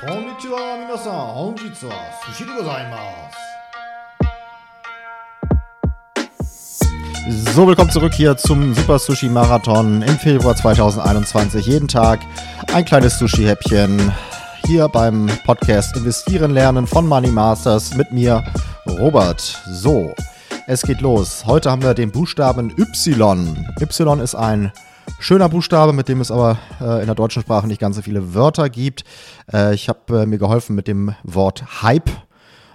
こんにちは皆さん本日は寿司でございます So, willkommen zurück hier zum Super Sushi Marathon im Februar 2021. Jeden Tag ein kleines Sushi-Häppchen hier beim Podcast Investieren lernen von Money Masters mit mir, Robert. So, es geht los. Heute haben wir den Buchstaben Y. Y ist ein schöner Buchstabe, mit dem es aber äh, in der deutschen Sprache nicht ganz so viele Wörter gibt. Äh, ich habe äh, mir geholfen mit dem Wort Hype.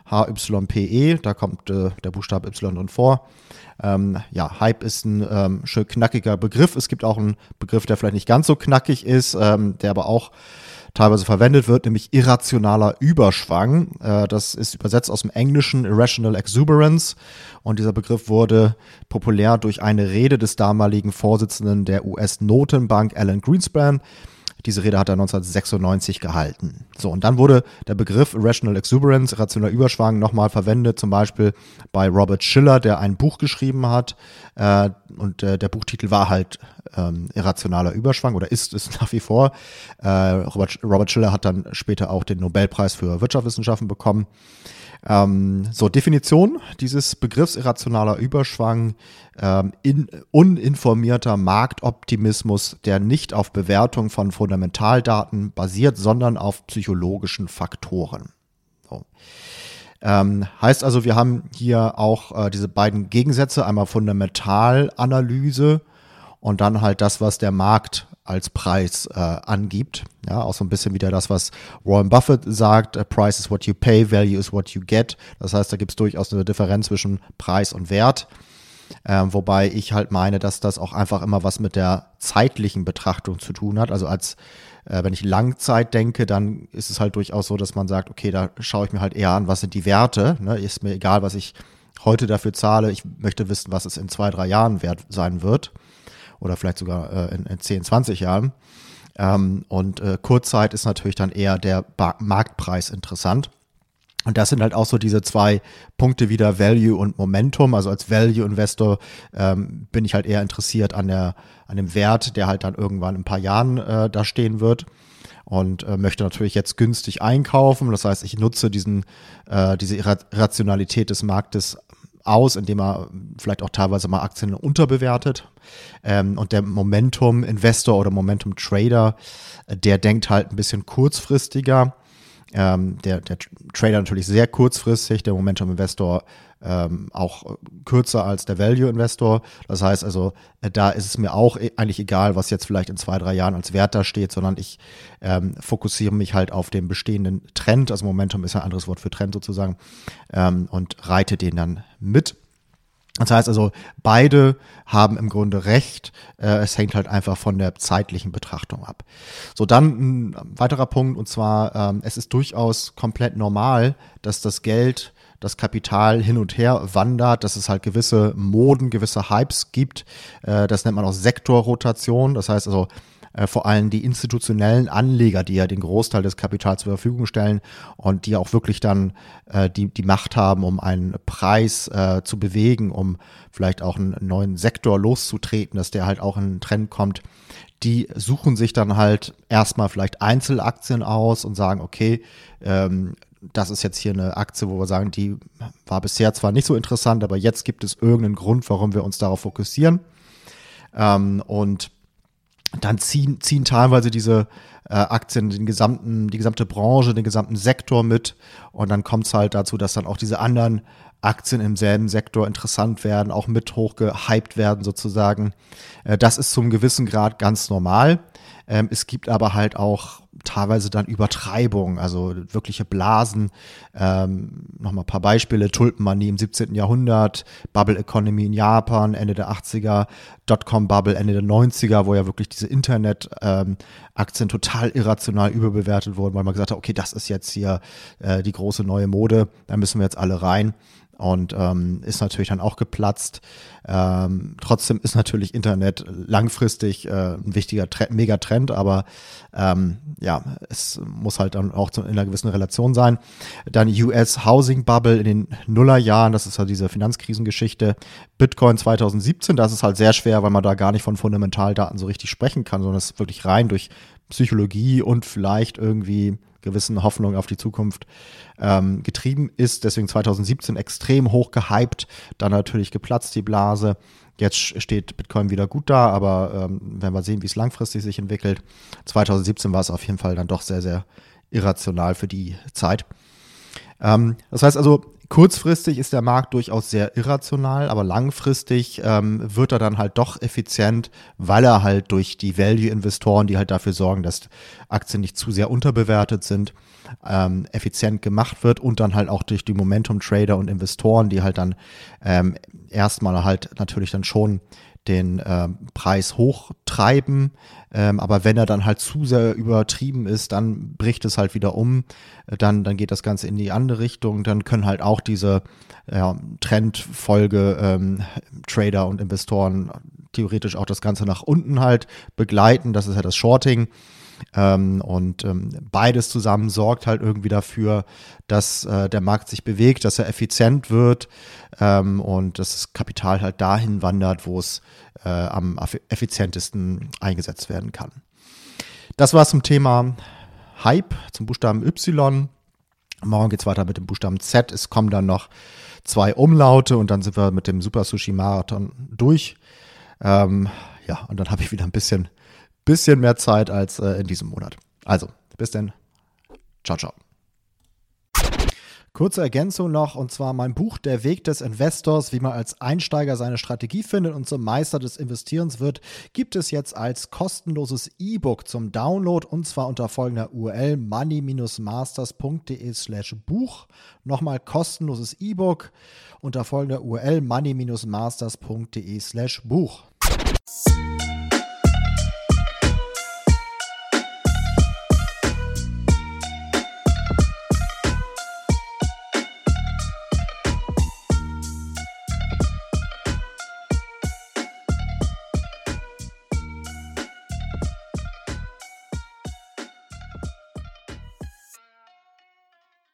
H-Y-P-E, da kommt äh, der Buchstabe Y drin vor. Ähm, ja, Hype ist ein ähm, schön knackiger Begriff. Es gibt auch einen Begriff, der vielleicht nicht ganz so knackig ist, ähm, der aber auch teilweise verwendet wird, nämlich irrationaler Überschwang. Äh, das ist übersetzt aus dem Englischen Irrational Exuberance und dieser Begriff wurde populär durch eine Rede des damaligen Vorsitzenden der US-Notenbank Alan Greenspan diese Rede hat er 1996 gehalten. So, und dann wurde der Begriff Rational Exuberance, rationaler Überschwang, nochmal verwendet, zum Beispiel bei Robert Schiller, der ein Buch geschrieben hat. Äh, und äh, der Buchtitel war halt ähm, Irrationaler Überschwang oder ist es nach wie vor. Äh, Robert, Robert Schiller hat dann später auch den Nobelpreis für Wirtschaftswissenschaften bekommen. Ähm, so, Definition dieses Begriffs irrationaler Überschwang, ähm, in, uninformierter Marktoptimismus, der nicht auf Bewertung von Fundamentaldaten basiert, sondern auf psychologischen Faktoren. So. Ähm, heißt also, wir haben hier auch äh, diese beiden Gegensätze, einmal Fundamentalanalyse und dann halt das, was der Markt als Preis äh, angibt. Ja, auch so ein bisschen wieder das, was Warren Buffett sagt, Price is what you pay, Value is what you get. Das heißt, da gibt es durchaus eine Differenz zwischen Preis und Wert. Ähm, wobei ich halt meine, dass das auch einfach immer was mit der zeitlichen Betrachtung zu tun hat. Also als äh, wenn ich Langzeit denke, dann ist es halt durchaus so, dass man sagt, okay, da schaue ich mir halt eher an, was sind die Werte. Ne? Ist mir egal, was ich heute dafür zahle. Ich möchte wissen, was es in zwei, drei Jahren wert sein wird oder vielleicht sogar äh, in, in 10, 20 Jahren. Ähm, und äh, Kurzzeit ist natürlich dann eher der ba Marktpreis interessant. Und das sind halt auch so diese zwei Punkte wieder Value und Momentum. Also als Value-Investor ähm, bin ich halt eher interessiert an, der, an dem Wert, der halt dann irgendwann in ein paar Jahren äh, da stehen wird. Und äh, möchte natürlich jetzt günstig einkaufen. Das heißt, ich nutze diesen, äh, diese Irrationalität des Marktes aus, indem er vielleicht auch teilweise mal Aktien unterbewertet. Ähm, und der Momentum-Investor oder Momentum-Trader, äh, der denkt halt ein bisschen kurzfristiger. Ähm, der, der Trader natürlich sehr kurzfristig, der Momentum-Investor ähm, auch kürzer als der Value-Investor. Das heißt also, äh, da ist es mir auch e-, eigentlich egal, was jetzt vielleicht in zwei, drei Jahren als Wert da steht, sondern ich ähm, fokussiere mich halt auf den bestehenden Trend. Also Momentum ist ein anderes Wort für Trend sozusagen ähm, und reite den dann mit. Das heißt also, beide haben im Grunde recht. Äh, es hängt halt einfach von der zeitlichen Betrachtung ab. So, dann ein weiterer Punkt, und zwar, ähm, es ist durchaus komplett normal, dass das Geld das Kapital hin und her wandert, dass es halt gewisse Moden, gewisse Hypes gibt. Äh, das nennt man auch Sektorrotation. Das heißt also, äh, vor allem die institutionellen Anleger, die ja den Großteil des Kapitals zur Verfügung stellen und die auch wirklich dann äh, die, die Macht haben, um einen Preis äh, zu bewegen, um vielleicht auch einen neuen Sektor loszutreten, dass der halt auch in einen Trend kommt, die suchen sich dann halt erstmal vielleicht Einzelaktien aus und sagen, okay, ähm, das ist jetzt hier eine Aktie, wo wir sagen, die war bisher zwar nicht so interessant, aber jetzt gibt es irgendeinen Grund, warum wir uns darauf fokussieren. Ähm, und dann ziehen, ziehen teilweise diese äh, Aktien den gesamten, die gesamte Branche, den gesamten Sektor mit. Und dann kommt es halt dazu, dass dann auch diese anderen Aktien im selben Sektor interessant werden, auch mit hochgehypt werden sozusagen. Äh, das ist zum gewissen Grad ganz normal. Ähm, es gibt aber halt auch teilweise dann Übertreibung, also wirkliche Blasen. Ähm, Nochmal ein paar Beispiele. Tulpenmanie im 17. Jahrhundert, Bubble Economy in Japan, Ende der 80er, Dotcom-Bubble Ende der 90er, wo ja wirklich diese Internet-Aktien ähm, total irrational überbewertet wurden, weil man gesagt hat, okay, das ist jetzt hier äh, die große neue Mode, da müssen wir jetzt alle rein und ähm, ist natürlich dann auch geplatzt. Ähm, trotzdem ist natürlich Internet langfristig äh, ein wichtiger Tre Megatrend, aber ähm, ja, es muss halt dann auch zu, in einer gewissen Relation sein. Dann US Housing Bubble in den Nullerjahren, das ist ja diese Finanzkrisengeschichte. Bitcoin 2017, das ist halt sehr schwer, weil man da gar nicht von Fundamentaldaten so richtig sprechen kann, sondern es ist wirklich rein durch Psychologie und vielleicht irgendwie gewissen Hoffnung auf die Zukunft ähm, getrieben ist. Deswegen 2017 extrem hoch gehypt, dann natürlich geplatzt die Blase. Jetzt steht Bitcoin wieder gut da, aber ähm, wenn wir sehen, wie es langfristig sich entwickelt. 2017 war es auf jeden Fall dann doch sehr, sehr irrational für die Zeit. Ähm, das heißt also, kurzfristig ist der Markt durchaus sehr irrational, aber langfristig ähm, wird er dann halt doch effizient, weil er halt durch die Value-Investoren, die halt dafür sorgen, dass Aktien nicht zu sehr unterbewertet sind, ähm, effizient gemacht wird und dann halt auch durch die Momentum-Trader und Investoren, die halt dann ähm, erstmal halt natürlich dann schon den äh, Preis hochtreiben. Ähm, aber wenn er dann halt zu sehr übertrieben ist, dann bricht es halt wieder um. Dann, dann geht das Ganze in die andere Richtung. Dann können halt auch diese ja, Trendfolge ähm, Trader und Investoren theoretisch auch das Ganze nach unten halt begleiten. Das ist ja das Shorting. Ähm, und ähm, beides zusammen sorgt halt irgendwie dafür, dass äh, der Markt sich bewegt, dass er effizient wird ähm, und dass das Kapital halt dahin wandert, wo es äh, am effizientesten eingesetzt werden kann. Das war zum Thema Hype, zum Buchstaben Y. Morgen geht es weiter mit dem Buchstaben Z. Es kommen dann noch zwei Umlaute und dann sind wir mit dem Super Sushi Marathon durch. Ähm, ja, und dann habe ich wieder ein bisschen bisschen mehr Zeit als äh, in diesem Monat. Also, bis denn. Ciao, ciao. Kurze Ergänzung noch, und zwar mein Buch Der Weg des Investors, wie man als Einsteiger seine Strategie findet und zum Meister des Investierens wird, gibt es jetzt als kostenloses E-Book zum Download und zwar unter folgender URL money-masters.de slash Buch. Nochmal kostenloses E-Book unter folgender URL money-masters.de slash Buch.